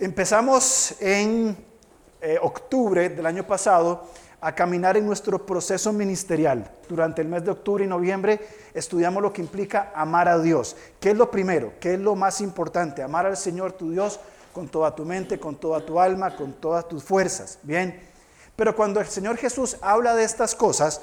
Empezamos en eh, octubre del año pasado a caminar en nuestro proceso ministerial. Durante el mes de octubre y noviembre estudiamos lo que implica amar a Dios. ¿Qué es lo primero? ¿Qué es lo más importante? Amar al Señor tu Dios con toda tu mente, con toda tu alma, con todas tus fuerzas. Bien. Pero cuando el Señor Jesús habla de estas cosas,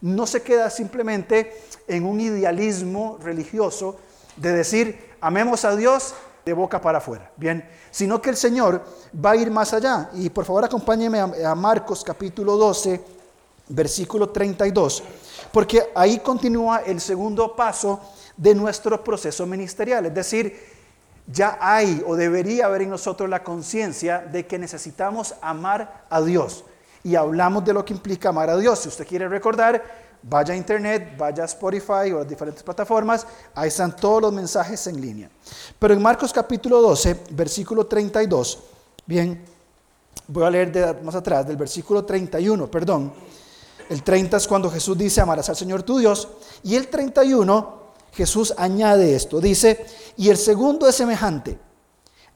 no se queda simplemente en un idealismo religioso de decir, amemos a Dios de boca para afuera, bien, sino que el Señor va a ir más allá. Y por favor acompáñeme a, Marcos capítulo 12, versículo 32, porque ahí continúa el segundo paso de nuestro proceso ministerial, es decir, ya hay o debería haber en nosotros la conciencia de que necesitamos amar a Dios. Y hablamos de lo que implica amar a Dios. Si usted quiere recordar, Vaya a internet, vaya a Spotify o a las diferentes plataformas, ahí están todos los mensajes en línea. Pero en Marcos capítulo 12, versículo 32, bien, voy a leer de más atrás, del versículo 31, perdón. El 30 es cuando Jesús dice, amarás al Señor tu Dios. Y el 31, Jesús añade esto, dice, y el segundo es semejante,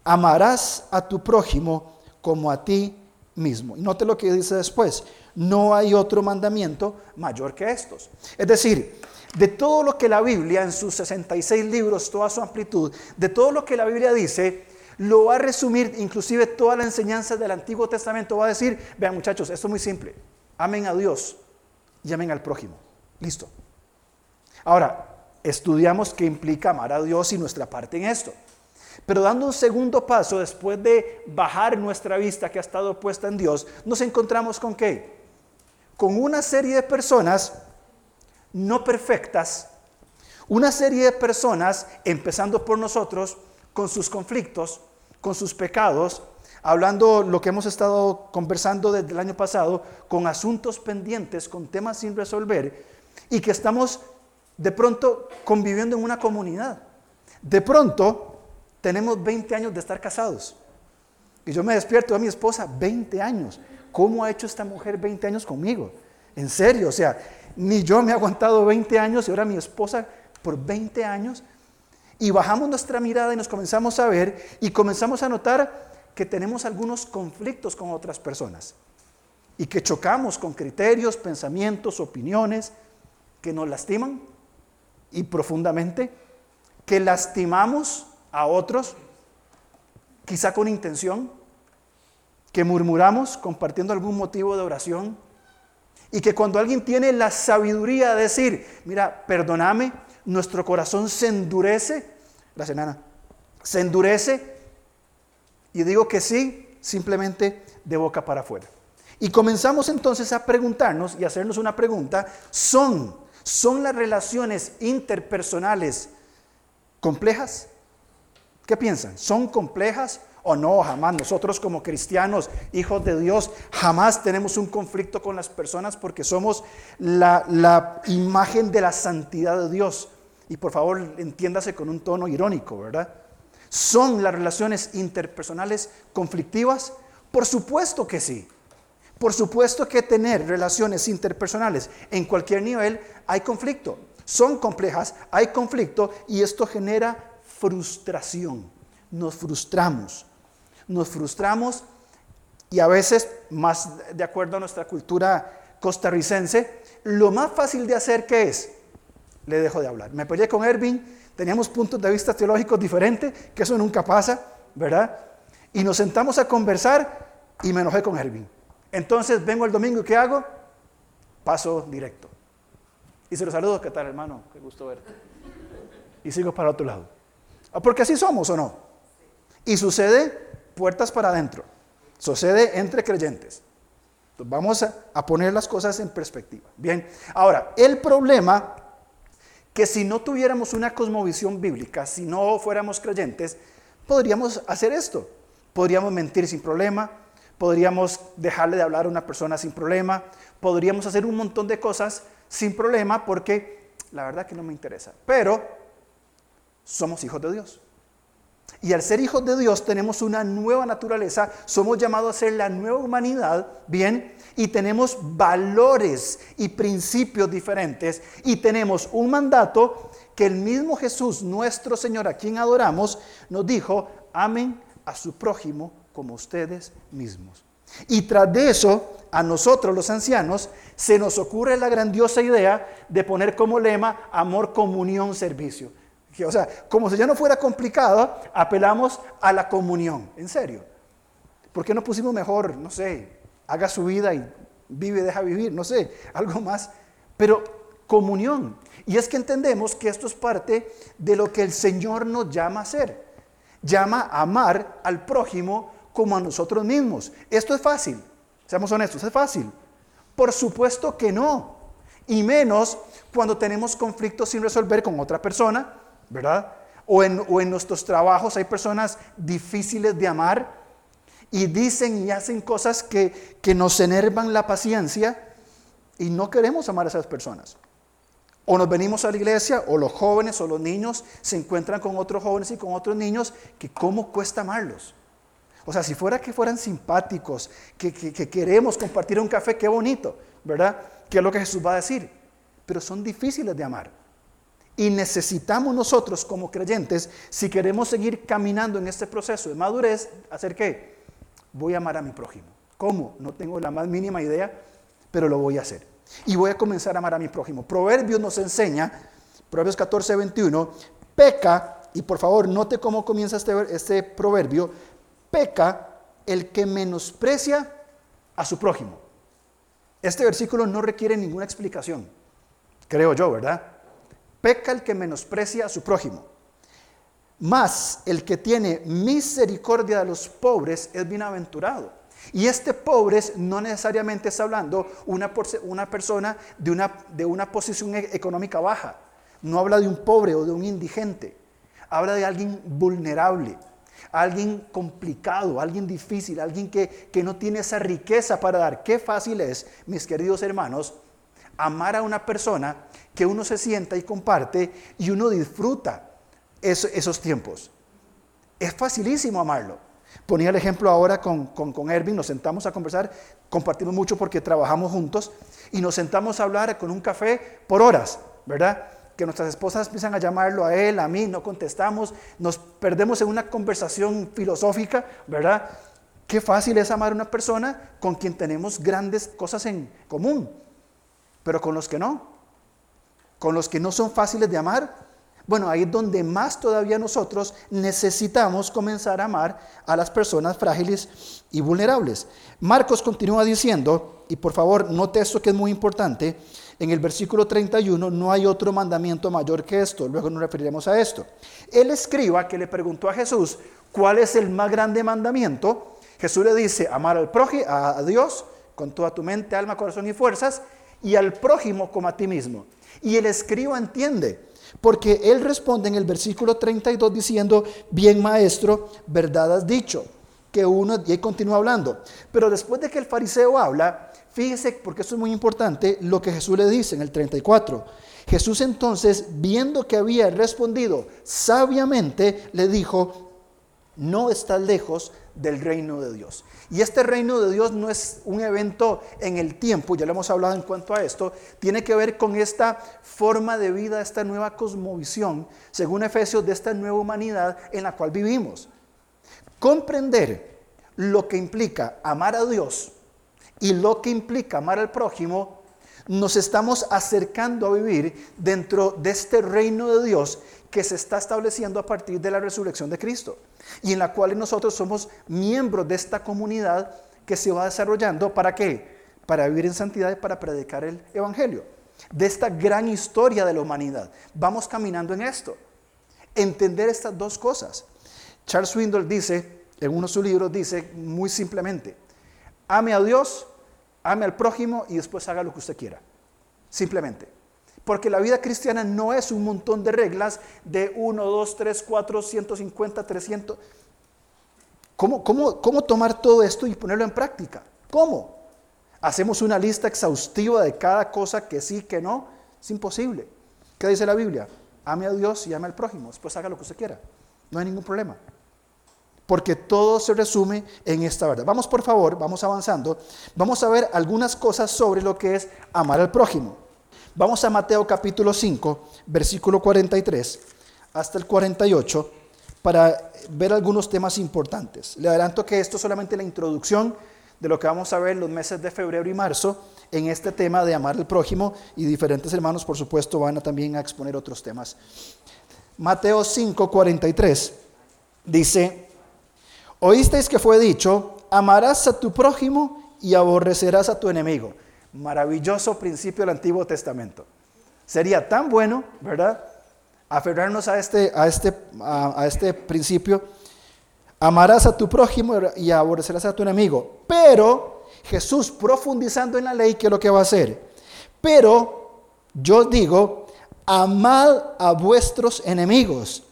amarás a tu prójimo como a ti mismo. Y note lo que dice después, no hay otro mandamiento mayor que estos. Es decir, de todo lo que la Biblia en sus 66 libros, toda su amplitud, de todo lo que la Biblia dice, lo va a resumir, inclusive toda la enseñanza del Antiguo Testamento va a decir, vean muchachos, esto es muy simple, amen a Dios y amen al prójimo. Listo. Ahora, estudiamos qué implica amar a Dios y nuestra parte en esto. Pero dando un segundo paso, después de bajar nuestra vista que ha estado puesta en Dios, nos encontramos con qué? Con una serie de personas no perfectas, una serie de personas, empezando por nosotros, con sus conflictos, con sus pecados, hablando lo que hemos estado conversando desde el año pasado, con asuntos pendientes, con temas sin resolver, y que estamos de pronto conviviendo en una comunidad. De pronto tenemos 20 años de estar casados. Y yo me despierto a mi esposa, 20 años. ¿Cómo ha hecho esta mujer 20 años conmigo? En serio, o sea, ni yo me he aguantado 20 años y ahora mi esposa por 20 años. Y bajamos nuestra mirada y nos comenzamos a ver y comenzamos a notar que tenemos algunos conflictos con otras personas y que chocamos con criterios, pensamientos, opiniones que nos lastiman y profundamente, que lastimamos a otros, quizá con intención, que murmuramos compartiendo algún motivo de oración y que cuando alguien tiene la sabiduría de decir, mira, perdóname, nuestro corazón se endurece, la semana, se endurece y digo que sí, simplemente de boca para afuera. Y comenzamos entonces a preguntarnos y hacernos una pregunta, ¿son, son las relaciones interpersonales complejas? ¿Qué piensan? ¿Son complejas o no? Jamás. Nosotros como cristianos, hijos de Dios, jamás tenemos un conflicto con las personas porque somos la, imagen de la santidad de Dios. Y por favor, entiéndase con un tono irónico, ¿verdad? ¿Son las relaciones interpersonales conflictivas? Por supuesto que sí. Por supuesto que tener relaciones interpersonales en cualquier nivel hay conflicto. Son complejas, hay conflicto y esto genera frustración. Nos frustramos. Nos frustramos y a veces, más de acuerdo a nuestra cultura costarricense, lo más fácil de hacer es, le dejo de hablar. Me peleé con Ervin, teníamos puntos de vista teológicos diferentes, que eso nunca pasa, ¿verdad? Y nos sentamos a conversar y me enojé con Ervin. Entonces vengo el domingo y ¿qué hago? Paso directo. Y se los saludo, ¿qué tal hermano? Qué gusto verte. Y sigo para otro lado. Ah, porque así somos o no. Y sucede puertas para adentro. Sucede entre creyentes. Entonces vamos a, poner las cosas en perspectiva. Bien, ahora, el problema que si no tuviéramos una cosmovisión bíblica, si no fuéramos creyentes, podríamos hacer esto. Podríamos mentir sin problema, podríamos dejarle de hablar a una persona sin problema, podríamos hacer un montón de cosas sin problema porque la verdad que no me interesa. Pero somos hijos de Dios. Y al ser hijos de Dios tenemos una nueva naturaleza, somos llamados a ser la nueva humanidad, ¿bien? Y tenemos valores y principios diferentes y tenemos un mandato que el mismo Jesús, nuestro Señor, a quien adoramos, nos dijo, amen a su prójimo como ustedes mismos. Y tras de eso, a nosotros los ancianos, se nos ocurre la grandiosa idea de poner como lema amor, comunión, servicio. O sea, como si ya no fuera complicado, apelamos a la comunión, en serio. ¿Por qué no pusimos mejor, no sé, haga su vida y vive, deja vivir, no sé, algo más? Pero comunión. Y es que entendemos que esto es parte de lo que el Señor nos llama a hacer. Llama a amar al prójimo como a nosotros mismos. Esto es fácil, seamos honestos, es fácil. Por supuesto que no. Y menos cuando tenemos conflictos sin resolver con otra persona, ¿verdad? O en, o en nuestros trabajos hay personas difíciles de amar y dicen y hacen cosas que, que nos enervan la paciencia y no queremos amar a esas personas. O nos venimos a la iglesia, o los jóvenes o los niños se encuentran con otros jóvenes y con otros niños, que cómo cuesta amarlos. O sea, si fuera que fueran simpáticos, que, que, queremos compartir un café, qué bonito, ¿verdad? ¿Qué es lo que Jesús va a decir? Pero son difíciles de amar. Y necesitamos nosotros como creyentes, si queremos seguir caminando en este proceso de madurez, hacer qué? Voy a amar a mi prójimo. ¿Cómo? No tengo la más mínima idea, pero lo voy a hacer. Y voy a comenzar a amar a mi prójimo. Proverbios nos enseña, Proverbios 14, 21, peca, y por favor note cómo comienza este, este proverbio, peca el que menosprecia a su prójimo. Este versículo no requiere ninguna explicación, creo yo, ¿verdad? Peca el que menosprecia a su prójimo. Más el que tiene misericordia de los pobres es bienaventurado. Y este pobre no necesariamente está hablando una, una persona de una, de una posición e-, económica baja. No habla de un pobre o de un indigente. Habla de alguien vulnerable alguien complicado, alguien difícil, alguien que, no tiene esa riqueza para dar. Qué fácil es, mis queridos hermanos, amar a una persona que uno se sienta y comparte y uno disfruta esos tiempos. Es facilísimo amarlo. Ponía el ejemplo ahora con, con, con Erwin, nos sentamos a conversar, compartimos mucho porque trabajamos juntos y nos sentamos a hablar con un café por horas, ¿verdad? que nuestras esposas empiezan a llamarlo a él, a mí, no contestamos, nos perdemos en una conversación filosófica, ¿verdad? Qué fácil es amar a una persona con quien tenemos grandes cosas en común, pero con los que no, con los que no son fáciles de amar. Bueno, ahí es donde más todavía nosotros necesitamos comenzar a amar a las personas frágiles y vulnerables. Marcos continúa diciendo, y por favor note esto que es muy importante, en el versículo 31 no hay otro mandamiento mayor que esto, luego nos referiremos a esto. El escriba que le preguntó a Jesús cuál es el más grande mandamiento, Jesús le dice, amar al prójimo, a Dios con toda tu mente, alma, corazón y fuerzas, y al prójimo como a ti mismo. Y el escriba entiende, porque él responde en el versículo 32 diciendo, bien maestro, verdad has dicho, que uno, y ahí continúa hablando. Pero después de que el fariseo habla, Fíjese, porque esto es muy importante, lo que Jesús le dice en el 34. Jesús entonces, viendo que había respondido sabiamente, le dijo, no estás lejos del reino de Dios. Y este reino de Dios no es un evento en el tiempo, ya lo hemos hablado en cuanto a esto, tiene que ver con esta forma de vida, esta nueva cosmovisión, según Efesios, de esta nueva humanidad en la cual vivimos. Comprender lo que implica amar a Dios y lo que implica amar al prójimo, nos estamos acercando a vivir dentro de este reino de Dios que se está estableciendo a partir de la resurrección de Cristo y en la cual nosotros somos miembros de esta comunidad que se va desarrollando para qué? Para vivir en santidad y para predicar el Evangelio. De esta gran historia de la humanidad. Vamos caminando en esto. Entender estas dos cosas. Charles Swindoll dice, en uno de sus libros, dice muy simplemente, ame a Dios ame al prójimo y después haga lo que usted quiera. Simplemente. Porque la vida cristiana no es un montón de reglas de 1, 2, 3, 4, 150, 300. ¿Cómo, cómo, cómo tomar todo esto y ponerlo en práctica? ¿Cómo? ¿Hacemos una lista exhaustiva de cada cosa que sí, que no? Es imposible. ¿Qué dice la Biblia? Ame a Dios y ame al prójimo. Después haga lo que usted quiera. No hay ningún problema porque todo se resume en esta verdad. Vamos por favor, vamos avanzando. Vamos a ver algunas cosas sobre lo que es amar al prójimo. Vamos a Mateo capítulo 5, versículo 43 hasta el 48, para ver algunos temas importantes. Le adelanto que esto es solamente la introducción de lo que vamos a ver los meses de febrero y marzo en este tema de amar al prójimo y diferentes hermanos, por supuesto, van a también a exponer otros temas. Mateo 5, 43 dice, oísteis que fue dicho, amarás a tu prójimo y aborrecerás a tu enemigo. Maravilloso principio del Antiguo Testamento. Sería tan bueno, ¿verdad? Aferrarnos a este, a este, a, este principio. Amarás a tu prójimo y aborrecerás a tu enemigo. Pero Jesús profundizando en la ley, ¿qué es lo que va a hacer? Pero yo digo, amad a vuestros enemigos,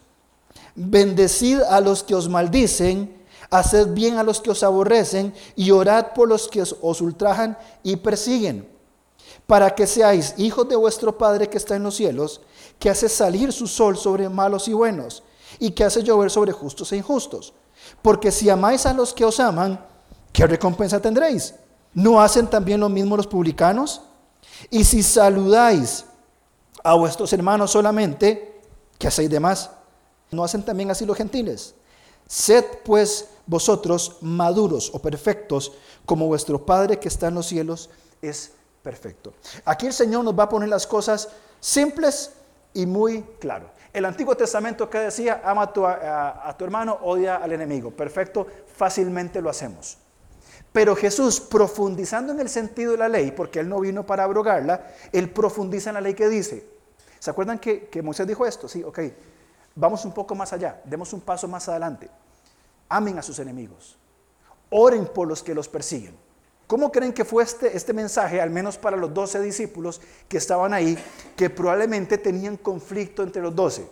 bendecid a los que os maldicen, haced bien a los que os aborrecen y orad por los que os ultrajan y persiguen, para que seáis hijos de vuestro Padre que está en los cielos, que hace salir su sol sobre malos y buenos, y que hace llover sobre justos e injustos. Porque si amáis a los que os aman, ¿qué recompensa tendréis? ¿No hacen también lo mismo los publicanos? Y si saludáis a vuestros hermanos solamente, ¿qué hacéis de más? ¿No hacen también así los gentiles? Sed pues vosotros maduros o perfectos, como vuestro Padre que está en los cielos es perfecto. Aquí el Señor nos va a poner las cosas simples y muy claro. El Antiguo Testamento que decía, ama a tu, a tu hermano, odia al enemigo. Perfecto, fácilmente lo hacemos. Pero Jesús, profundizando en el sentido de la ley, porque Él no vino para abrogarla, Él profundiza en la ley que dice. ¿Se acuerdan que, que Moisés dijo esto? Sí, ok. Vamos un poco más allá, demos un paso más adelante. Amen a sus enemigos. Oren por los que los persiguen. ¿Cómo creen que fue este, este mensaje, al menos para los doce discípulos que estaban ahí, que probablemente tenían conflicto entre los doce?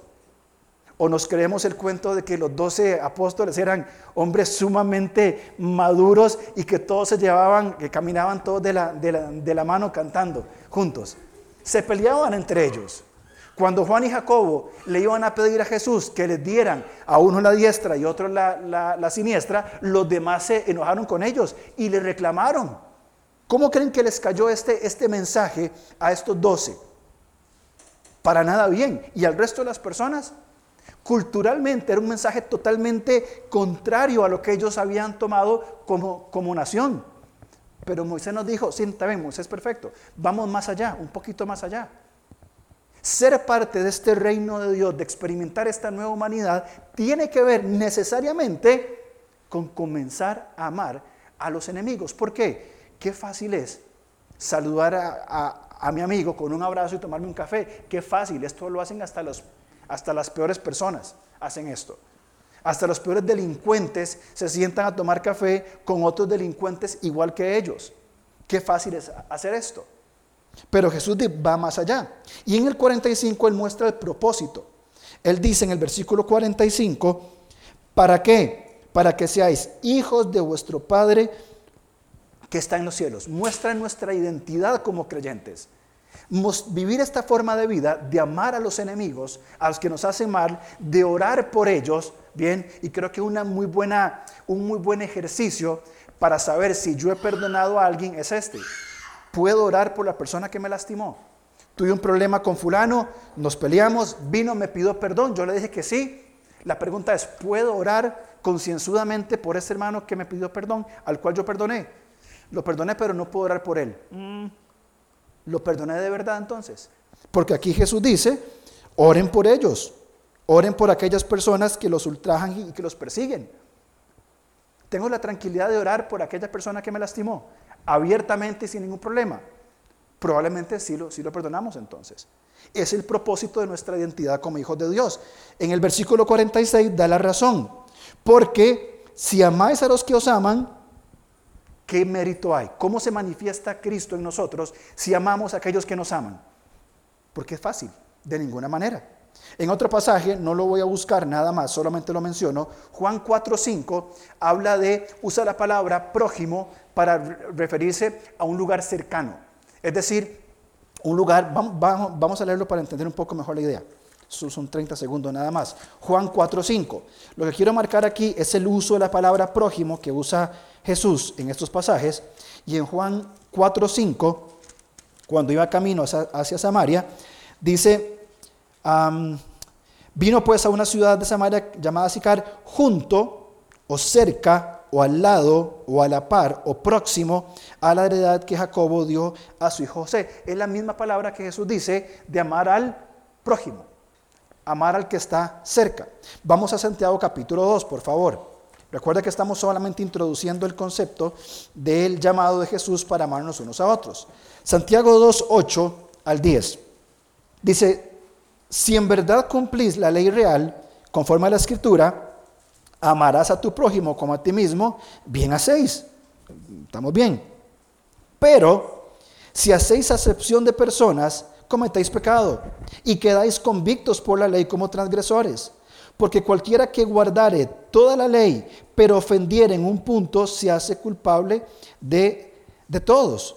¿O nos creemos el cuento de que los doce apóstoles eran hombres sumamente maduros y que todos se llevaban, que caminaban todos de la, de la mano cantando juntos? Se peleaban entre ellos. Cuando Juan y Jacobo le iban a pedir a Jesús que les dieran a uno la diestra y otro la, siniestra, los demás se enojaron con ellos y le reclamaron. ¿Cómo creen que les cayó este, este mensaje a estos doce? Para nada bien. ¿Y al resto de las personas? Culturalmente era un mensaje totalmente contrario a lo que ellos habían tomado como, como nación. Pero Moisés nos dijo, sí, está bien, Moisés perfecto. Vamos más allá, un poquito más allá. Ser parte de este reino de Dios, de experimentar esta nueva humanidad, tiene que ver necesariamente con comenzar a amar a los enemigos. ¿Por qué? Qué fácil es saludar a, mi amigo con un abrazo y tomarme un café. Qué fácil, esto lo hacen hasta, los, hasta las peores personas, hacen esto. Hasta los peores delincuentes se sientan a tomar café con otros delincuentes igual que ellos. Qué fácil es hacer esto. Pero Jesús va más allá. Y en el 45 él muestra el propósito. Él dice en el versículo 45, ¿para qué? Para que seáis hijos de vuestro Padre que está en los cielos. Muestra nuestra identidad como creyentes. Vivir esta forma de vida, de amar a los enemigos, a los que nos hacen mal, de orar por ellos, bien, y creo que una muy buena, un muy buen ejercicio para saber si yo he perdonado a alguien es este puedo orar por la persona que me lastimó. Tuve un problema con fulano, nos peleamos, vino, me pidió perdón, yo le dije que sí. La pregunta es, ¿puedo orar concienzudamente por ese hermano que me pidió perdón, al cual yo perdoné? Lo perdoné, pero no puedo orar por él. Mm. ¿Lo perdoné de verdad entonces? Porque aquí Jesús dice, oren por ellos, oren por aquellas personas que los ultrajan y que los persiguen. Tengo la tranquilidad de orar por aquella persona que me lastimó abiertamente sin ningún problema? Probablemente sí lo, sí lo perdonamos entonces. Es el propósito de nuestra identidad como hijos de Dios. En el versículo 46 da la razón. Porque si amáis a los que os aman, ¿qué mérito hay? ¿Cómo se manifiesta Cristo en nosotros si amamos a aquellos que nos aman? Porque es fácil, de ninguna manera. En otro pasaje, no lo voy a buscar nada más, solamente lo menciono, Juan 4.5 habla de, usa la palabra prójimo para referirse a un lugar cercano. Es decir, un lugar, vamos, a leerlo para entender un poco mejor la idea. Son 30 segundos nada más. Juan 4.5. Lo que quiero marcar aquí es el uso de la palabra prójimo que usa Jesús en estos pasajes. Y en Juan 4.5, cuando iba camino hacia, Samaria, dice, Vino pues a una ciudad de Samaria llamada Sicar, junto o cerca o al lado o a la par o próximo a la heredad que Jacobo dio a su hijo José. Es la misma palabra que Jesús dice de amar al prójimo, amar al que está cerca. Vamos a Santiago capítulo 2, por favor. Recuerda que estamos solamente introduciendo el concepto del llamado de Jesús para amarnos unos a otros. Santiago 2, 8 al 10. Dice, si en verdad cumplís la ley real, conforme a la escritura, amarás a tu prójimo como a ti mismo, bien hacéis. Estamos bien. Pero si hacéis acepción de personas, cometéis pecado y quedáis convictos por la ley como transgresores. Porque cualquiera que guardare toda la ley, pero ofendiere en un punto, se hace culpable de, de todos.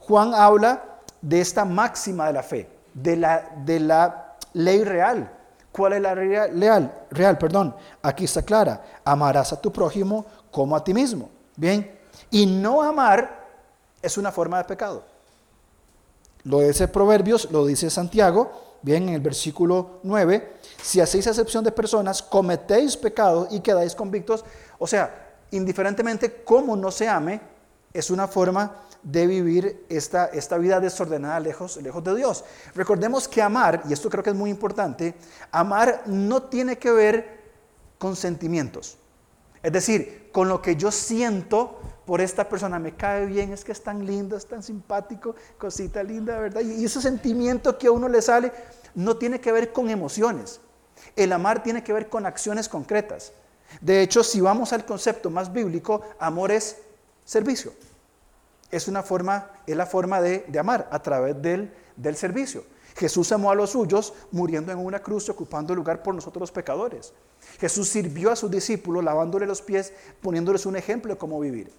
Juan habla de esta máxima de la fe, de la, de la ley real. ¿Cuál es la real, real? Perdón. Aquí está clara. Amarás a tu prójimo como a ti mismo. Bien. Y no amar es una forma de pecado. Lo dice Proverbios, lo dice Santiago, bien, en el versículo 9. Si hacéis excepción de personas, cometéis pecado y quedáis convictos. O sea, indiferentemente cómo no se ame, es una forma de vivir esta, esta vida desordenada lejos, lejos de Dios. Recordemos que amar, y esto creo que es muy importante, amar no tiene que ver con sentimientos. Es decir, con lo que yo siento por esta persona, me cae bien, es que es tan lindo, es tan simpático, cosita linda, ¿verdad? Y ese sentimiento que a uno le sale no tiene que ver con emociones. El amar tiene que ver con acciones concretas. De hecho, si vamos al concepto más bíblico, amor es servicio es una forma, es la forma de, amar a través del, del, servicio. Jesús amó a los suyos muriendo en una cruz y ocupando lugar por nosotros los pecadores. Jesús sirvió a sus discípulos lavándole los pies, poniéndoles un ejemplo de cómo vivir.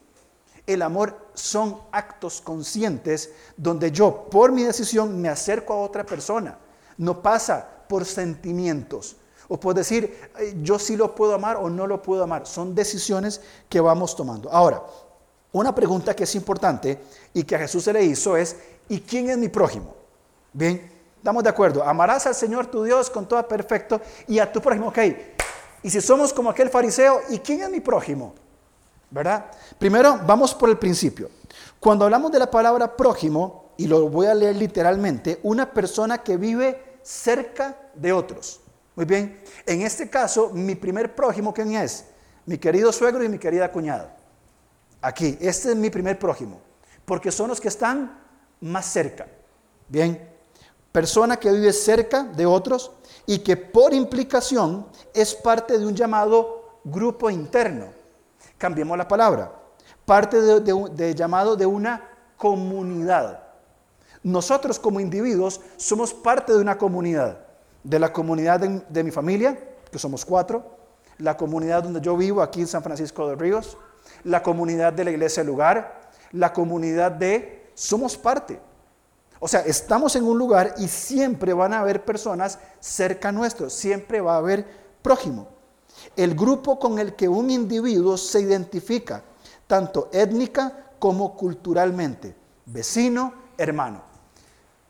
El amor son actos conscientes donde yo, por mi decisión, me acerco a otra persona. No pasa por sentimientos o por decir, yo sí lo puedo amar o no lo puedo amar. Son decisiones que vamos tomando. Ahora, una pregunta que es importante y que a Jesús se le hizo es, ¿y quién es mi prójimo? Bien, estamos de acuerdo, amarás al Señor tu Dios con todo perfecto y a tu prójimo, ok. Y si somos como aquel fariseo, ¿y quién es mi prójimo? ¿Verdad? Primero, vamos por el principio. Cuando hablamos de la palabra prójimo, y lo voy a leer literalmente, una persona que vive cerca de otros. Muy bien, en este caso, mi primer prójimo, ¿quién es? Mi querido suegro y mi querida cuñada. Aquí, este es mi primer prójimo, porque son los que están más cerca. Bien, persona que vive cerca de otros y que por implicación es parte de un llamado grupo interno. Cambiemos la palabra. Parte de, llamado de una comunidad. Nosotros como individuos somos parte de una comunidad. De la comunidad de, de mi familia, que somos cuatro. La comunidad donde yo vivo, aquí en San Francisco de Ríos la comunidad de la iglesia lugar, la comunidad de somos parte. O sea, estamos en un lugar y siempre van a haber personas cerca nuestro, siempre va a haber prójimo. El grupo con el que un individuo se identifica, tanto étnica como culturalmente, vecino, hermano.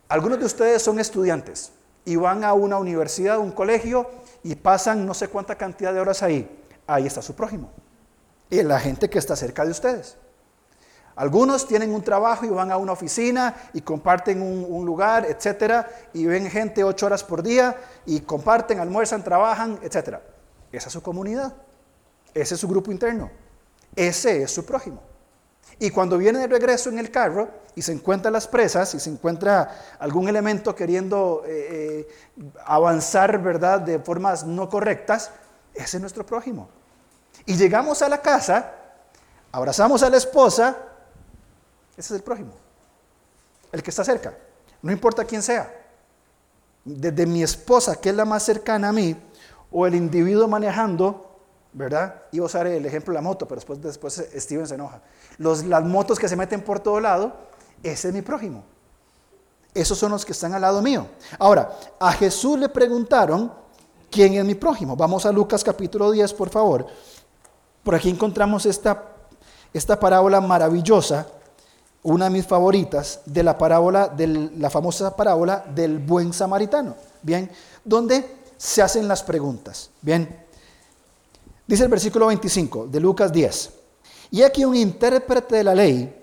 Algunos de ustedes son estudiantes y van a una universidad, un colegio y pasan no sé cuánta cantidad de horas ahí. Ahí está su prójimo y la gente que está cerca de ustedes. Algunos tienen un trabajo y van a una oficina y comparten un, lugar, etcétera, y ven gente ocho horas por día y comparten, almuerzan, trabajan, etcétera. Esa es su comunidad, ese es su grupo interno, ese es su prójimo. Y cuando viene de regreso en el carro y se encuentra las presas y se encuentra algún elemento queriendo eh, eh, avanzar, ¿verdad?, de formas no correctas, ese es nuestro prójimo. Y llegamos a la casa, abrazamos a la esposa, ese es el prójimo, el que está cerca, no importa quién sea. Desde mi esposa, que es la más cercana a mí, o el individuo manejando, ¿verdad? Iba a usar el ejemplo de la moto, pero después, después Steven se enoja. Los, las motos que se meten por todo lado, ese es mi prójimo. Esos son los que están al lado mío. Ahora, a Jesús le preguntaron, ¿quién es mi prójimo? Vamos a Lucas capítulo 10, por favor. Por aquí encontramos esta, esta parábola maravillosa, una de mis favoritas, de la parábola, de la famosa parábola del buen samaritano. Bien, donde se hacen las preguntas. Bien, dice el versículo 25 de Lucas 10. Y aquí un intérprete de la ley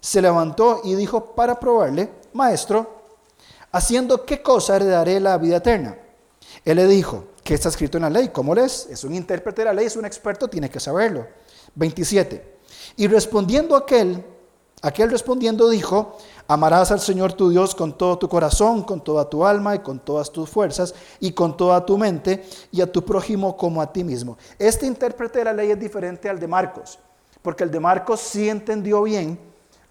se levantó y dijo para probarle, maestro, haciendo qué cosa heredaré la vida eterna. Él le dijo, ¿qué está escrito en la ley? ¿Cómo lees? Es un intérprete de la ley, es un experto, tiene que saberlo. 27. Y respondiendo aquel, aquel respondiendo dijo, amarás al Señor tu Dios con todo tu corazón, con toda tu alma y con todas tus fuerzas y con toda tu mente y a tu prójimo como a ti mismo. Este intérprete de la ley es diferente al de Marcos, porque el de Marcos sí entendió bien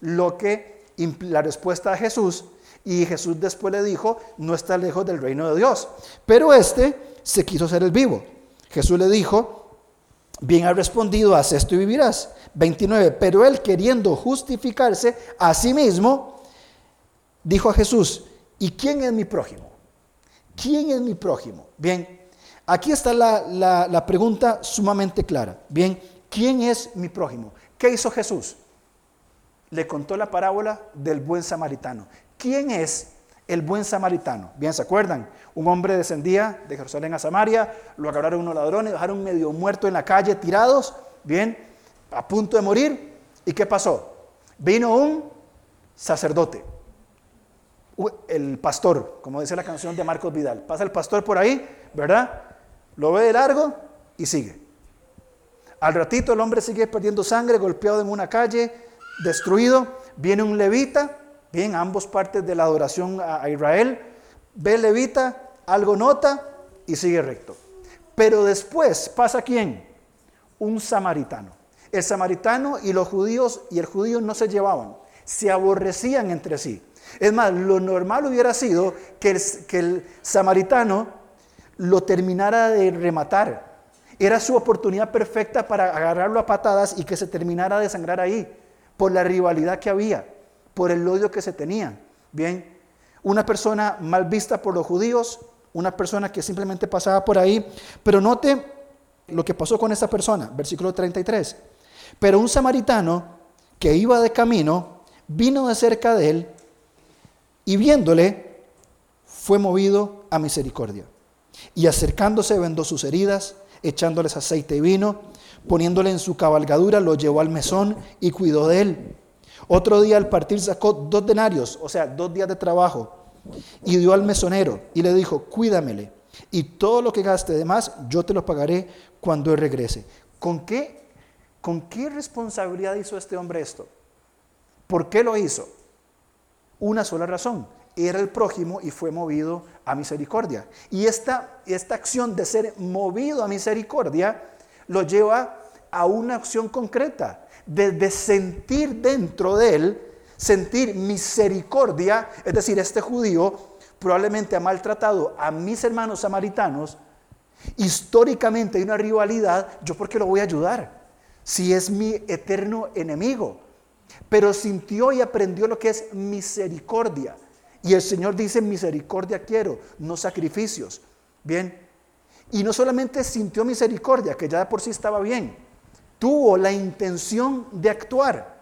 lo que la respuesta a Jesús y Jesús después le dijo, no está lejos del reino de Dios. Pero este se quiso ser el vivo. Jesús le dijo, bien ha respondido, haz esto y vivirás. 29, pero él queriendo justificarse a sí mismo, dijo a Jesús, ¿y quién es mi prójimo? ¿Quién es mi prójimo? Bien, aquí está la, la pregunta sumamente clara. Bien, ¿quién es mi prójimo? ¿Qué hizo Jesús? Le contó la parábola del buen samaritano. ¿Quién es el buen samaritano? Bien, ¿se acuerdan? Un hombre descendía de Jerusalén a Samaria, lo agarraron unos ladrones, dejaron medio muerto en la calle, tirados, bien, a punto de morir. ¿Y qué pasó? Vino un sacerdote, el pastor, como dice la canción de Marcos Vidal. Pasa el pastor por ahí, ¿verdad? Lo ve de largo y sigue. Al ratito el hombre sigue perdiendo sangre, golpeado en una calle, destruido. Viene un levita, bien, ambos partes de la adoración a Israel. Ve levita, algo nota y sigue recto. Pero después pasa quién? Un samaritano. El samaritano y los judíos y el judío no se llevaban, se aborrecían entre sí. Es más, lo normal hubiera sido que el, que el samaritano lo terminara de rematar. Era su oportunidad perfecta para agarrarlo a patadas y que se terminara de sangrar ahí, por la rivalidad que había, por el odio que se tenía. Bien, una persona mal vista por los judíos, una persona que simplemente pasaba por ahí. Pero note lo que pasó con esa persona, versículo 33. Pero un samaritano que iba de camino vino de cerca de él y viéndole fue movido a misericordia. Y acercándose vendó sus heridas, echándoles aceite y vino, poniéndole en su cabalgadura, lo llevó al mesón y cuidó de él. Otro día al partir sacó dos denarios, o sea, dos días de trabajo, y dio al mesonero y le dijo, cuídamele, y todo lo que gaste de más, yo te lo pagaré cuando él regrese. ¿Con qué, ¿Con qué responsabilidad hizo este hombre esto? ¿Por qué lo hizo? Una sola razón. Era el prójimo y fue movido a misericordia. Y esta, esta acción de ser movido a misericordia lo lleva a una acción concreta, de sentir dentro de él sentir misericordia, es decir, este judío probablemente ha maltratado a mis hermanos samaritanos, históricamente hay una rivalidad, yo por qué lo voy a ayudar, si es mi eterno enemigo. Pero sintió y aprendió lo que es misericordia. Y el Señor dice, misericordia quiero, no sacrificios. Bien. Y no solamente sintió misericordia, que ya de por sí estaba bien, tuvo la intención de actuar.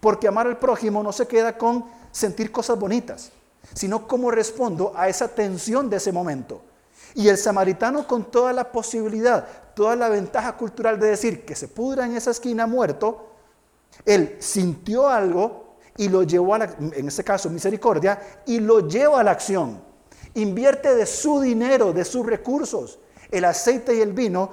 Porque amar al prójimo no se queda con sentir cosas bonitas, sino cómo respondo a esa tensión de ese momento. Y el samaritano con toda la posibilidad, toda la ventaja cultural de decir que se pudra en esa esquina muerto, él sintió algo y lo llevó a la, en este caso misericordia, y lo lleva a la acción. Invierte de su dinero, de sus recursos, el aceite y el vino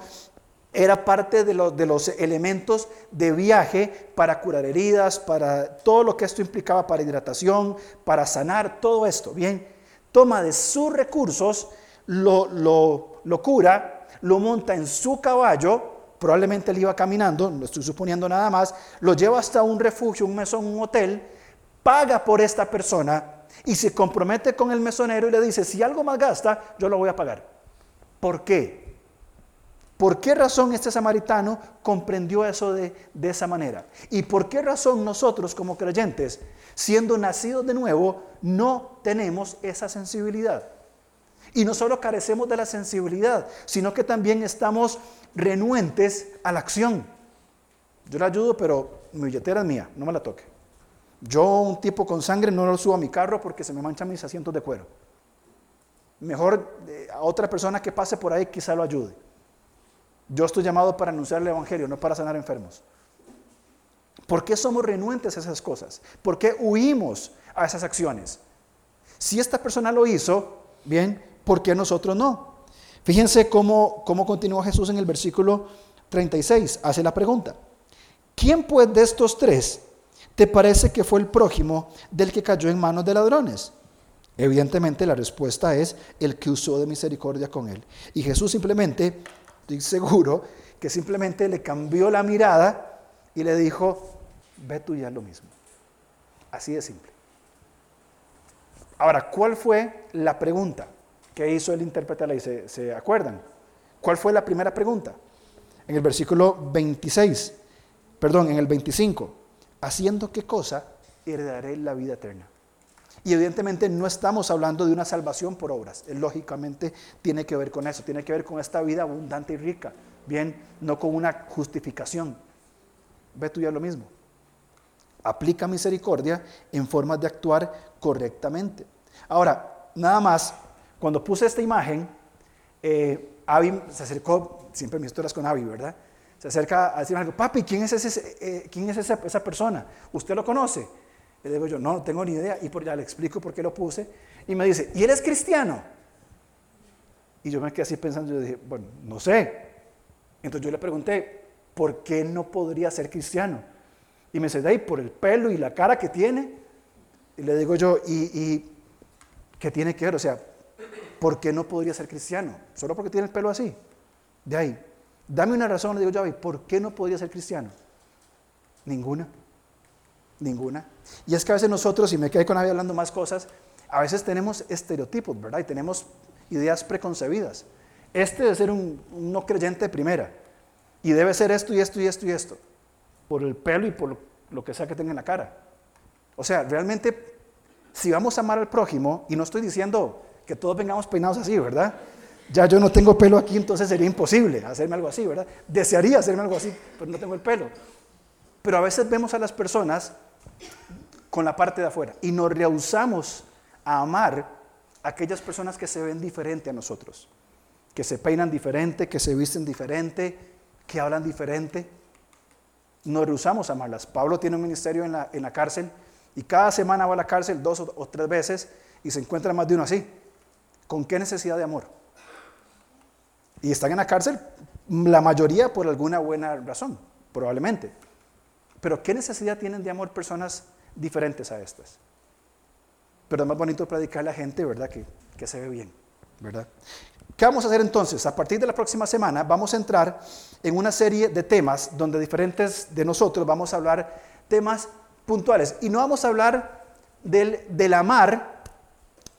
era parte de, de, los elementos de viaje para curar heridas, para todo lo que esto implicaba, para hidratación, para sanar, todo esto. Bien, toma de sus recursos, lo, lo, lo cura, lo monta en su caballo, probablemente él iba caminando, no estoy suponiendo nada más, lo lleva hasta un refugio, un mesón, un hotel, paga por esta persona y se compromete con el mesonero y le dice, si algo más gasta, yo lo voy a pagar. ¿Por qué? ¿Por qué razón este samaritano comprendió eso de, esa manera? ¿Y por qué razón nosotros como creyentes, siendo nacidos de nuevo, no tenemos esa sensibilidad? Y no solo carecemos de la sensibilidad, sino que también estamos renuentes a la acción. Yo la ayudo, pero mi billetera es mía, no me la toque. Yo, un tipo con sangre, no lo subo a mi carro porque se me manchan mis asientos de cuero. Mejor eh, a otra persona que pase por ahí quizá lo ayude. Yo estoy llamado para anunciar el Evangelio, no para sanar enfermos. ¿Por qué somos renuentes a esas cosas? ¿Por qué huimos a esas acciones? Si esta persona lo hizo, bien, ¿por qué nosotros no? Fíjense cómo, cómo continúa Jesús en el versículo 36. Hace la pregunta. ¿Quién pues de estos tres te parece que fue el prójimo del que cayó en manos de ladrones? Evidentemente la respuesta es el que usó de misericordia con él. Y Jesús simplemente, estoy seguro, que simplemente le cambió la mirada y le dijo, ve tú ya lo mismo. Así de simple. Ahora, ¿cuál fue la pregunta que hizo el intérprete de la? ¿Se, ¿Se, acuerdan? ¿Cuál fue la primera pregunta? En el versículo 26, perdón, en el 25. ¿Haciendo qué cosa heredaré la vida eterna? Y evidentemente no estamos hablando de una salvación por obras. Lógicamente tiene que ver con eso, tiene que ver con esta vida abundante y rica. Bien, no con una justificación. Ve tú ya lo mismo. Aplica misericordia en formas de actuar correctamente. Ahora, nada más, cuando puse esta imagen, eh, se acercó, siempre mis historias con Avi, ¿verdad? Se acerca a decirme algo, papi, ¿quién es, ese, eh, ¿quién es esa persona? ¿Usted lo conoce? Le digo yo, no, no tengo ni idea. Y por ya le explico por qué lo puse. Y me dice, ¿y eres cristiano? Y yo me quedé así pensando, yo dije, bueno, no sé. Entonces yo le pregunté, ¿por qué no podría ser cristiano? Y me dice, de ahí, por el pelo y la cara que tiene. Y le digo yo, ¿y, qué tiene que ver? O sea, ¿por qué no podría ser cristiano? Solo porque tiene el pelo así. De ahí. Dame una razón, le digo yo, ¿por qué no podría ser cristiano? Ninguna. Ninguna. Y es que a veces nosotros, y me quedé con Javi hablando más cosas, a veces tenemos estereotipos, ¿verdad? Y tenemos ideas preconcebidas. Este debe ser un, no creyente de primera. Y debe ser esto y esto y esto y esto. Por el pelo y por lo, que sea que tenga en la cara. O sea, realmente, si vamos a amar al prójimo, y no estoy diciendo que todos vengamos peinados así, ¿verdad? Ya yo no tengo pelo aquí, entonces sería imposible hacerme algo así, ¿verdad? Desearía hacerme algo así, pero no tengo el pelo. Pero a veces vemos a las personas con la parte de afuera. Y nos rehusamos a amar a aquellas personas que se ven diferente a nosotros, que se peinan diferente, que se visten diferente, que hablan diferente. Nos rehusamos a amarlas. Pablo tiene un ministerio en la, en la cárcel y cada semana va a la cárcel dos o, o tres veces y se encuentra más de uno así. ¿Con qué necesidad de amor? Y están en la cárcel la mayoría por alguna buena razón, probablemente. Pero ¿qué necesidad tienen de amor personas diferentes a estas? Pero es más bonito predicarle a la gente, ¿verdad? Que, que se ve bien, ¿verdad? ¿Qué vamos a hacer entonces? A partir de la próxima semana vamos a entrar en una serie de temas donde diferentes de nosotros vamos a hablar temas puntuales. Y no vamos a hablar del, del amar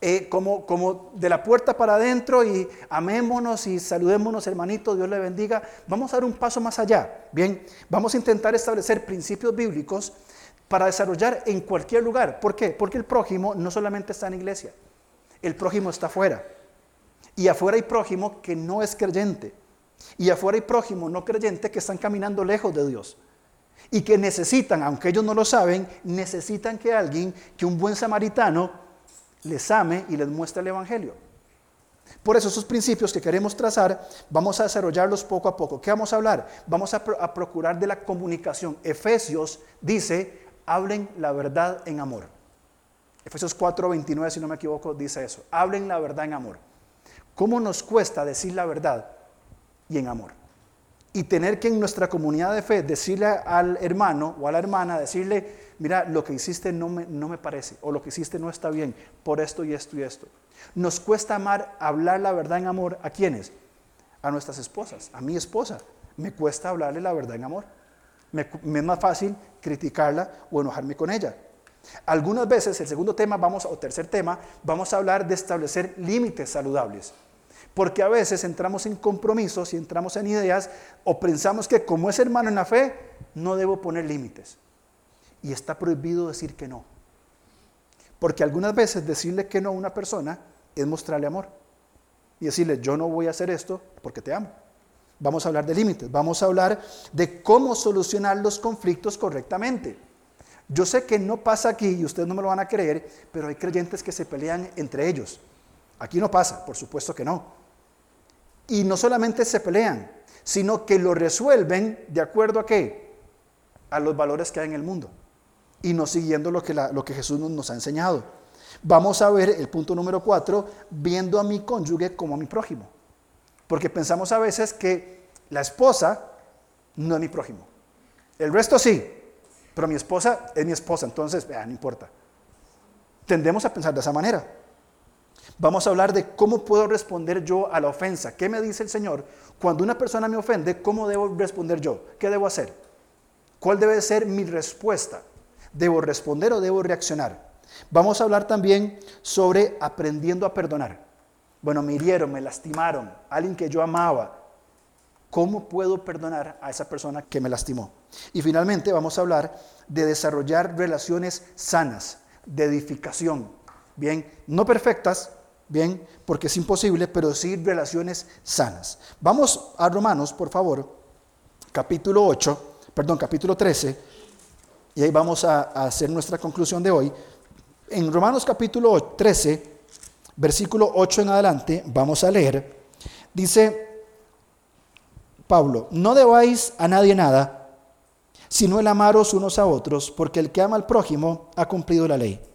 eh, como, como de la puerta para adentro y amémonos y saludémonos, hermanito, Dios le bendiga. Vamos a dar un paso más allá. Bien, vamos a intentar establecer principios bíblicos para desarrollar en cualquier lugar. ¿Por qué? Porque el prójimo no solamente está en iglesia, el prójimo está afuera. Y afuera hay prójimo que no es creyente. Y afuera hay prójimo no creyente que están caminando lejos de Dios. Y que necesitan, aunque ellos no lo saben, necesitan que alguien, que un buen samaritano, les ame y les muestre el Evangelio. Por eso esos principios que queremos trazar, vamos a desarrollarlos poco a poco. ¿Qué vamos a hablar? Vamos a, procurar de la comunicación. Efesios dice, hablen la verdad en amor. Efesios 4, 29, si no me equivoco, dice eso. Hablen la verdad en amor. ¿Cómo nos cuesta decir la verdad y en amor? Y tener que en nuestra comunidad de fe decirle al hermano o a la hermana, decirle, mira, lo que hiciste no me, no me parece, o lo que hiciste no está bien, por esto y esto y esto. Nos cuesta amar, hablar la verdad en amor, ¿a quiénes? A nuestras esposas, a mi esposa. Me cuesta hablarle la verdad en amor. Me, es más fácil criticarla o enojarme con ella. Algunas veces, el segundo tema, vamos, o tercer tema, vamos a hablar de establecer límites saludables. Porque a veces entramos en compromisos y entramos en ideas o pensamos que como es hermano en la fe, no debo poner límites y está prohibido decir que no. Porque algunas veces decirle que no a una persona es mostrarle amor. Y decirle, yo no voy a hacer esto porque te amo. Vamos a hablar de límites, vamos a hablar de cómo solucionar los conflictos correctamente. Yo sé que no pasa aquí y ustedes no me lo van a creer, pero hay creyentes que se pelean entre ellos. Aquí no pasa, por supuesto que no. Y no solamente se pelean, sino que lo resuelven de acuerdo a qué? A los valores que hay en el mundo y no siguiendo lo que, lo que Jesús nos ha enseñado. Vamos a ver el punto número cuatro, viendo a mi cónyuge como a mi prójimo. Porque pensamos a veces que la esposa no es mi prójimo. El resto sí, pero mi esposa es mi esposa, entonces, no importa. Tendemos a pensar de esa manera. Vamos a hablar de cómo puedo responder yo a la ofensa. ¿Qué me dice el Señor? Cuando una persona me ofende, ¿cómo debo responder yo? ¿Qué debo hacer? ¿Cuál debe ser mi respuesta? ¿Debo responder o debo reaccionar? Vamos a hablar también sobre aprendiendo a perdonar. Bueno, me hirieron, me lastimaron, alguien que yo amaba. ¿Cómo puedo perdonar a esa persona que me lastimó? Y finalmente vamos a hablar de desarrollar relaciones sanas, de edificación. Bien, no perfectas, bien, porque es imposible, pero sí relaciones sanas. Vamos a Romanos, por favor, capítulo 8, perdón, capítulo 13, y ahí vamos a, a hacer nuestra conclusión de hoy. En Romanos capítulo 13, versículo 8 en adelante, vamos a leer, dice Pablo, no debáis a nadie nada, sino el amaros unos a otros, porque el que ama al prójimo ha cumplido la ley.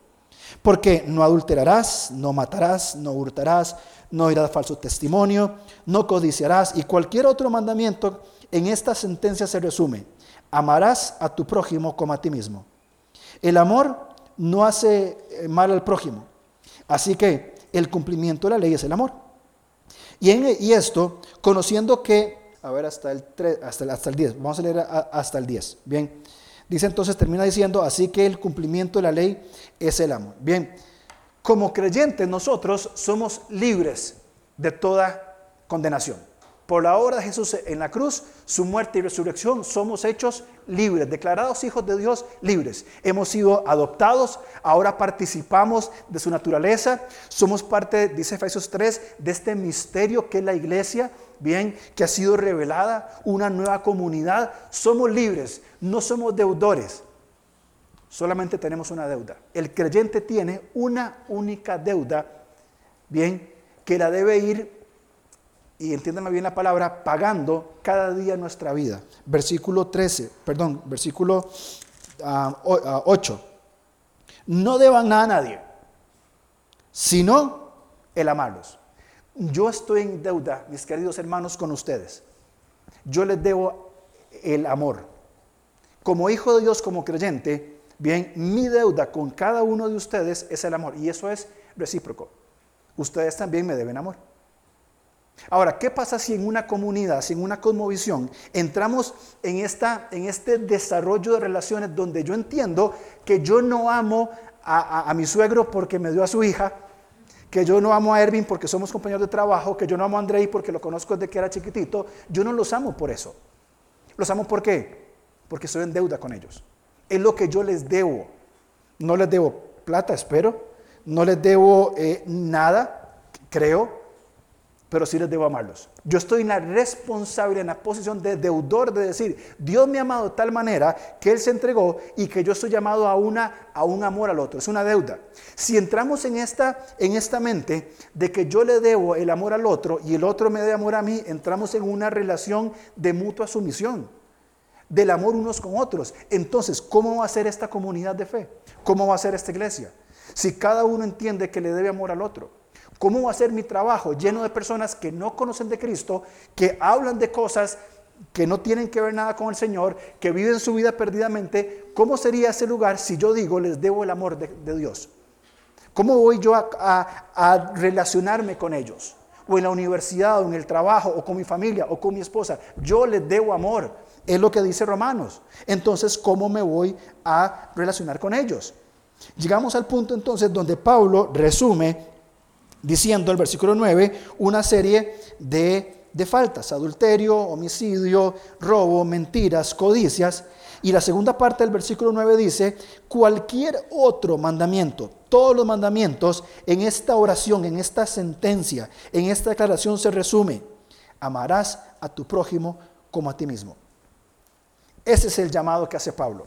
Porque no adulterarás, no matarás, no hurtarás, no irás falso testimonio, no codiciarás y cualquier otro mandamiento en esta sentencia se resume. Amarás a tu prójimo como a ti mismo. El amor no hace eh, mal al prójimo. Así que el cumplimiento de la ley es el amor. Y, esto, conociendo que, a ver, hasta el, hasta, el, hasta el 10, vamos a leer hasta el 10. Bien, dice entonces, termina diciendo, así que el cumplimiento de la ley es el amor. Bien, como creyentes nosotros somos libres de toda condenación. Por la obra de Jesús en la cruz, su muerte y resurrección, somos hechos libres, declarados hijos de Dios libres. Hemos sido adoptados, ahora participamos de su naturaleza, somos parte, dice Efesios 3, de este misterio que es la iglesia, bien, que ha sido revelada, una nueva comunidad. Somos libres, no somos deudores, solamente tenemos una deuda. El creyente tiene una única deuda, bien, que la debe ir y entiéndame bien la palabra, pagando cada día nuestra vida. Versículo 13, perdón, versículo 8. Ah, ah, no deban nada a nadie, sino el amarlos. Yo estoy en deuda, mis queridos hermanos, con ustedes. Yo les debo el amor. Como hijo de Dios, como creyente, bien, mi deuda con cada uno de ustedes es el amor. Y eso es recíproco. Ustedes también me deben amor. Ahora, ¿qué pasa si en una comunidad, si en una cosmovisión, entramos en, esta, en este desarrollo de relaciones donde yo entiendo que yo no amo a, mi suegro porque me dio a su hija, que yo no amo a Ervin porque somos compañeros de trabajo, que yo no amo a Andrei porque lo conozco desde que era chiquitito, yo no los amo por eso. ¿Los amo por qué? Porque estoy en deuda con ellos. Es lo que yo les debo. No les debo plata, espero. No les debo eh, nada, creo pero sí les debo amarlos. Yo estoy en la responsabilidad, en la posición de deudor de decir, Dios me ha amado de tal manera que Él se entregó y que yo estoy llamado a, una, a un amor al otro. Es una deuda. Si entramos en esta, en esta mente de que yo le debo el amor al otro y el otro me debe amor a mí, entramos en una relación de mutua sumisión, del amor unos con otros. Entonces, ¿cómo va a ser esta comunidad de fe? ¿Cómo va a ser esta iglesia? Si cada uno entiende que le debe amor al otro. ¿Cómo va a ser mi trabajo lleno de personas que no conocen de Cristo, que hablan de cosas que no tienen que ver nada con el Señor, que viven su vida perdidamente? ¿Cómo sería ese lugar si yo digo, les debo el amor de, Dios? ¿Cómo voy yo a, relacionarme con ellos? O en la universidad, o en el trabajo, o con mi familia, o con mi esposa. Yo les debo amor. Es lo que dice Romanos. Entonces, ¿cómo me voy a relacionar con ellos? Llegamos al punto entonces donde Pablo resume diciendo el versículo 9 una serie de, de faltas, adulterio, homicidio, robo, mentiras, codicias. Y la segunda parte del versículo 9 dice, cualquier otro mandamiento, todos los mandamientos en esta oración, en esta sentencia, en esta declaración se resume, amarás a tu prójimo como a ti mismo. Ese es el llamado que hace Pablo.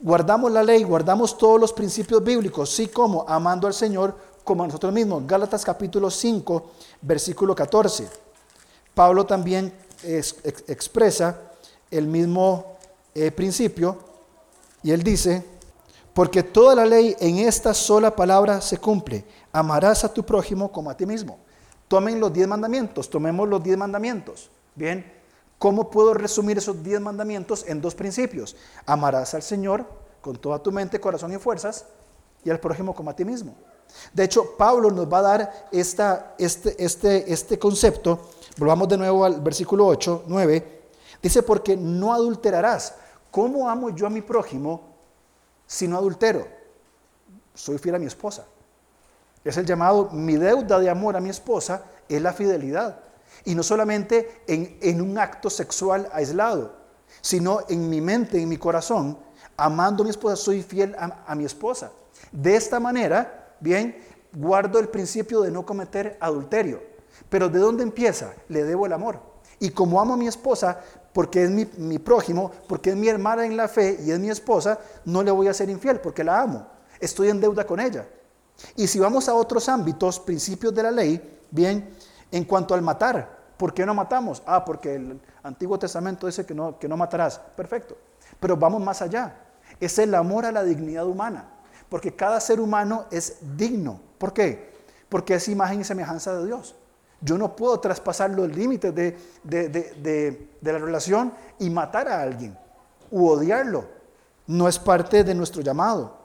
Guardamos la ley, guardamos todos los principios bíblicos, sí como amando al Señor como a nosotros mismos. Gálatas capítulo 5, versículo 14. Pablo también expresa el mismo eh, principio y él dice, porque toda la ley en esta sola palabra se cumple, amarás a tu prójimo como a ti mismo. Tomen los diez mandamientos, tomemos los diez mandamientos. Bien, ¿cómo puedo resumir esos diez mandamientos en dos principios? Amarás al Señor con toda tu mente, corazón y fuerzas y al prójimo como a ti mismo. De hecho, Pablo nos va a dar esta, este, este, este concepto. Volvamos de nuevo al versículo 8, 9. Dice, porque no adulterarás. ¿Cómo amo yo a mi prójimo si no adultero? Soy fiel a mi esposa. Es el llamado, mi deuda de amor a mi esposa es la fidelidad. Y no solamente en, un acto sexual aislado, sino en mi mente, en mi corazón, amando a mi esposa, soy fiel a mi esposa. De esta manera, bien, guardo el principio de no cometer adulterio. Pero ¿de dónde empieza? Le debo el amor. Y como amo a mi esposa, porque es mi, prójimo, porque es mi hermana en la fe y es mi esposa, no le voy a ser infiel porque la amo. Estoy en deuda con ella. Y si vamos a otros ámbitos, principios de la ley, bien, en cuanto al matar, ¿por qué no matamos? Ah, porque el Antiguo Testamento dice que no, que no matarás. Perfecto. Pero vamos más allá. Es el amor a la dignidad humana. Porque cada ser humano es digno. ¿Por qué? Porque es imagen y semejanza de Dios. Yo no puedo traspasar los límites de, la relación y matar a alguien u odiarlo. No es parte de nuestro llamado.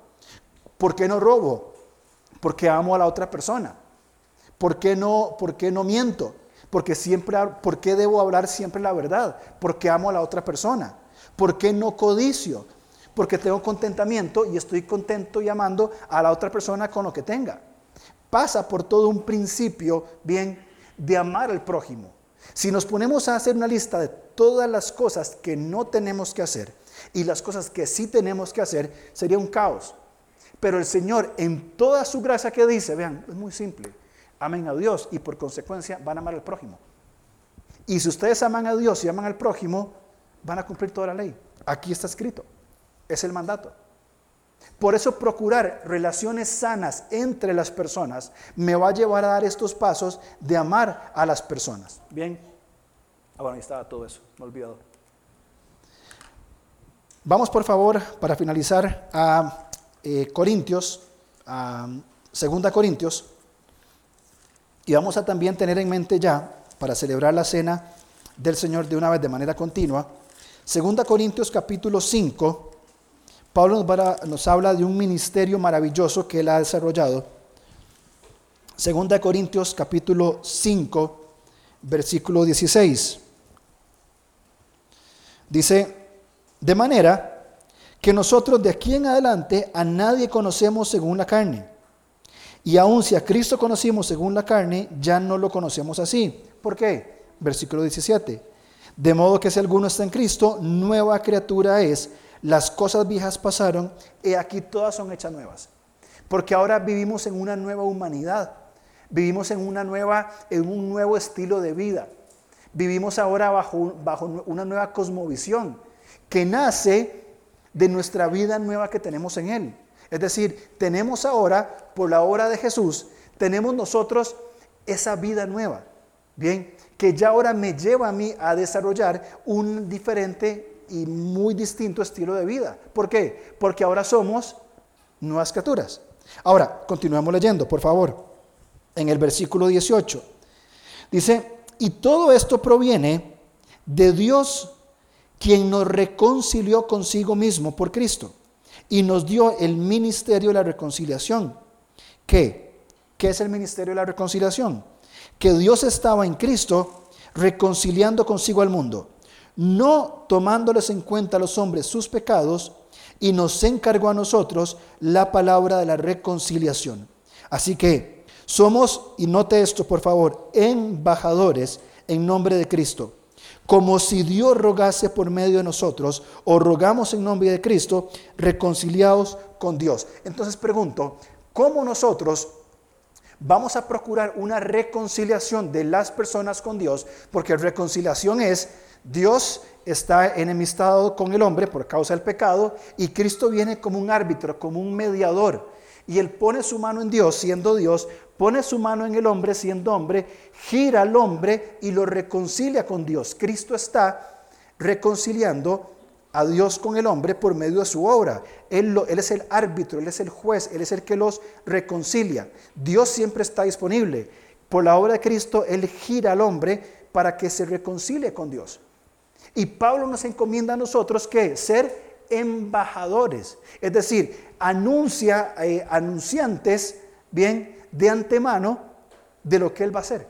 ¿Por qué no robo? Porque amo a la otra persona. ¿Por qué no, por qué no miento? Porque siempre, ¿Por qué debo hablar siempre la verdad? Porque amo a la otra persona. ¿Por qué no codicio? Porque tengo contentamiento y estoy contento y amando a la otra persona con lo que tenga. Pasa por todo un principio bien de amar al prójimo. Si nos ponemos a hacer una lista de todas las cosas que no tenemos que hacer y las cosas que sí tenemos que hacer, sería un caos. Pero el Señor, en toda su gracia que dice, vean, es muy simple, amen a Dios y por consecuencia van a amar al prójimo. Y si ustedes aman a Dios y aman al prójimo, van a cumplir toda la ley. Aquí está escrito, es el mandato. Por eso procurar relaciones sanas entre las personas me va a llevar a dar estos pasos de amar a las personas. Bien. Ah, bueno, ahí estaba todo eso, me olvidado. Vamos por favor, para finalizar, a eh, Corintios, a Segunda Corintios, y vamos a también tener en mente ya, para celebrar la cena del Señor de una vez de manera continua, Segunda Corintios capítulo 5, Pablo nos, habla de un ministerio maravilloso que él ha desarrollado. Segunda Corintios capítulo 5, versículo 16. Dice, de manera que nosotros de aquí en adelante a nadie conocemos según la carne. Y aun si a Cristo conocimos según la carne, ya no lo conocemos así. ¿Por qué? Versículo 17. De modo que si alguno está en Cristo, nueva criatura es las cosas viejas pasaron y aquí todas son hechas nuevas. Porque ahora vivimos en una nueva humanidad, vivimos en, una nueva, en un nuevo estilo de vida, vivimos ahora bajo, bajo una nueva cosmovisión que nace de nuestra vida nueva que tenemos en Él. Es decir, tenemos ahora, por la obra de Jesús, tenemos nosotros esa vida nueva, bien, que ya ahora me lleva a mí a desarrollar un diferente y muy distinto estilo de vida. ¿Por qué? Porque ahora somos nuevas criaturas. Ahora, continuemos leyendo, por favor. En el versículo 18. Dice, y todo esto proviene de Dios, quien nos reconcilió consigo mismo por Cristo y nos dio el ministerio de la reconciliación. ¿Qué? ¿Qué es el ministerio de la reconciliación? Que Dios estaba en Cristo reconciliando consigo al mundo no tomándoles en cuenta a los hombres sus pecados, y nos encargó a nosotros la palabra de la reconciliación. Así que somos, y note esto por favor, embajadores en nombre de Cristo. Como si Dios rogase por medio de nosotros, o rogamos en nombre de Cristo, reconciliados con Dios. Entonces pregunto, ¿cómo nosotros vamos a procurar una reconciliación de las personas con Dios? Porque reconciliación es Dios está enemistado con el hombre por causa del pecado y Cristo viene como un árbitro, como un mediador. Y Él pone su mano en Dios, siendo Dios, pone su mano en el hombre, siendo hombre, gira al hombre y lo reconcilia con Dios. Cristo está reconciliando a Dios con el hombre por medio de su obra. Él, él, es el árbitro, Él es el juez, Él es el que los reconcilia. Dios siempre está disponible. Por la obra de Cristo, Él gira al hombre para que se reconcilie con Dios. Y Pablo nos encomienda a nosotros que ser embajadores, es decir, anuncia, eh, anunciantes, bien, de antemano de lo que Él va a hacer.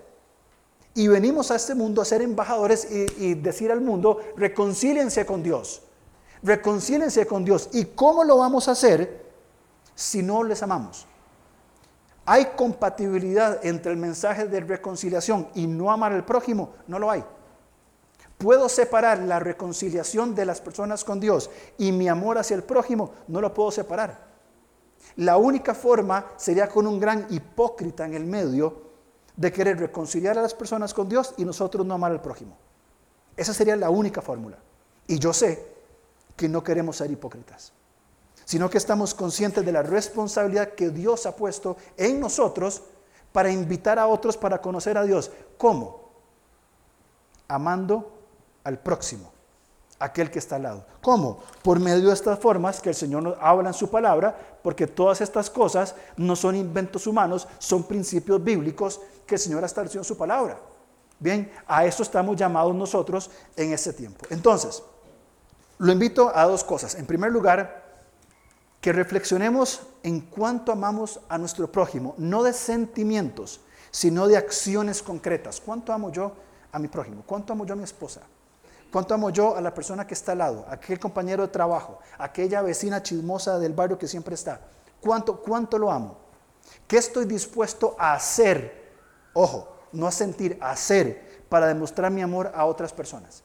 Y venimos a este mundo a ser embajadores y, y decir al mundo, reconcíliense con Dios, reconcíliense con Dios. ¿Y cómo lo vamos a hacer si no les amamos? ¿Hay compatibilidad entre el mensaje de reconciliación y no amar al prójimo? No lo hay. ¿Puedo separar la reconciliación de las personas con Dios y mi amor hacia el prójimo? No lo puedo separar. La única forma sería con un gran hipócrita en el medio de querer reconciliar a las personas con Dios y nosotros no amar al prójimo. Esa sería la única fórmula. Y yo sé que no queremos ser hipócritas sino que estamos conscientes de la responsabilidad que Dios ha puesto en nosotros para invitar a otros para conocer a Dios. ¿Cómo? Amando al próximo, aquel que está al lado. ¿Cómo? Por medio de estas formas que el Señor nos habla en su palabra, porque todas estas cosas no son inventos humanos, son principios bíblicos que el Señor ha establecido en su palabra. Bien, a eso estamos llamados nosotros en este tiempo. Entonces, lo invito a dos cosas. En primer lugar, que reflexionemos en cuánto amamos a nuestro prójimo, no de sentimientos, sino de acciones concretas. ¿Cuánto amo yo a mi prójimo? ¿Cuánto amo yo a mi esposa? ¿Cuánto amo yo a la persona que está al lado, aquel compañero de trabajo, aquella vecina chismosa del barrio que siempre está? ¿Cuánto, cuánto lo amo? ¿Qué estoy dispuesto a hacer? Ojo, no a sentir, a hacer para demostrar mi amor a otras personas.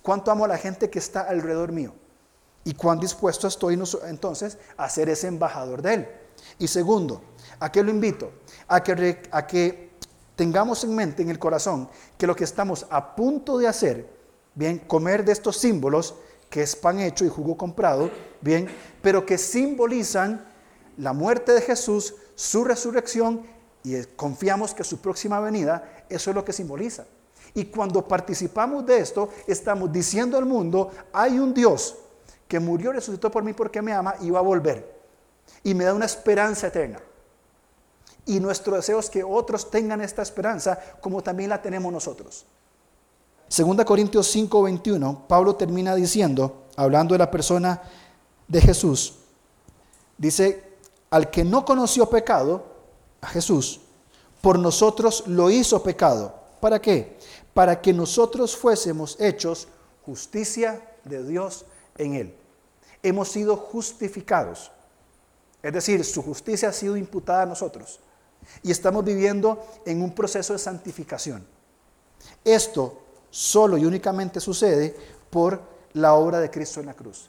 ¿Cuánto amo a la gente que está alrededor mío? y cuán dispuesto estoy entonces a ser ese embajador de Él. Y segundo, ¿a qué lo invito? A que, a que tengamos en mente, en el corazón, que lo que estamos a punto de hacer, bien, comer de estos símbolos, que es pan hecho y jugo comprado, bien, pero que simbolizan la muerte de Jesús, su resurrección y confiamos que su próxima venida, eso es lo que simboliza. Y cuando participamos de esto, estamos diciendo al mundo, hay un Dios que murió, resucitó por mí porque me ama y va a volver. Y me da una esperanza eterna. Y nuestro deseo es que otros tengan esta esperanza como también la tenemos nosotros. Segunda Corintios 5, 21, Pablo termina diciendo, hablando de la persona de Jesús, dice, al que no conoció pecado, a Jesús, por nosotros lo hizo pecado. ¿Para qué? Para que nosotros fuésemos hechos justicia de Dios en Él. Hemos sido justificados. Es decir, su justicia ha sido imputada a nosotros. Y estamos viviendo en un proceso de santificación. Esto solo y únicamente sucede por la obra de Cristo en la cruz.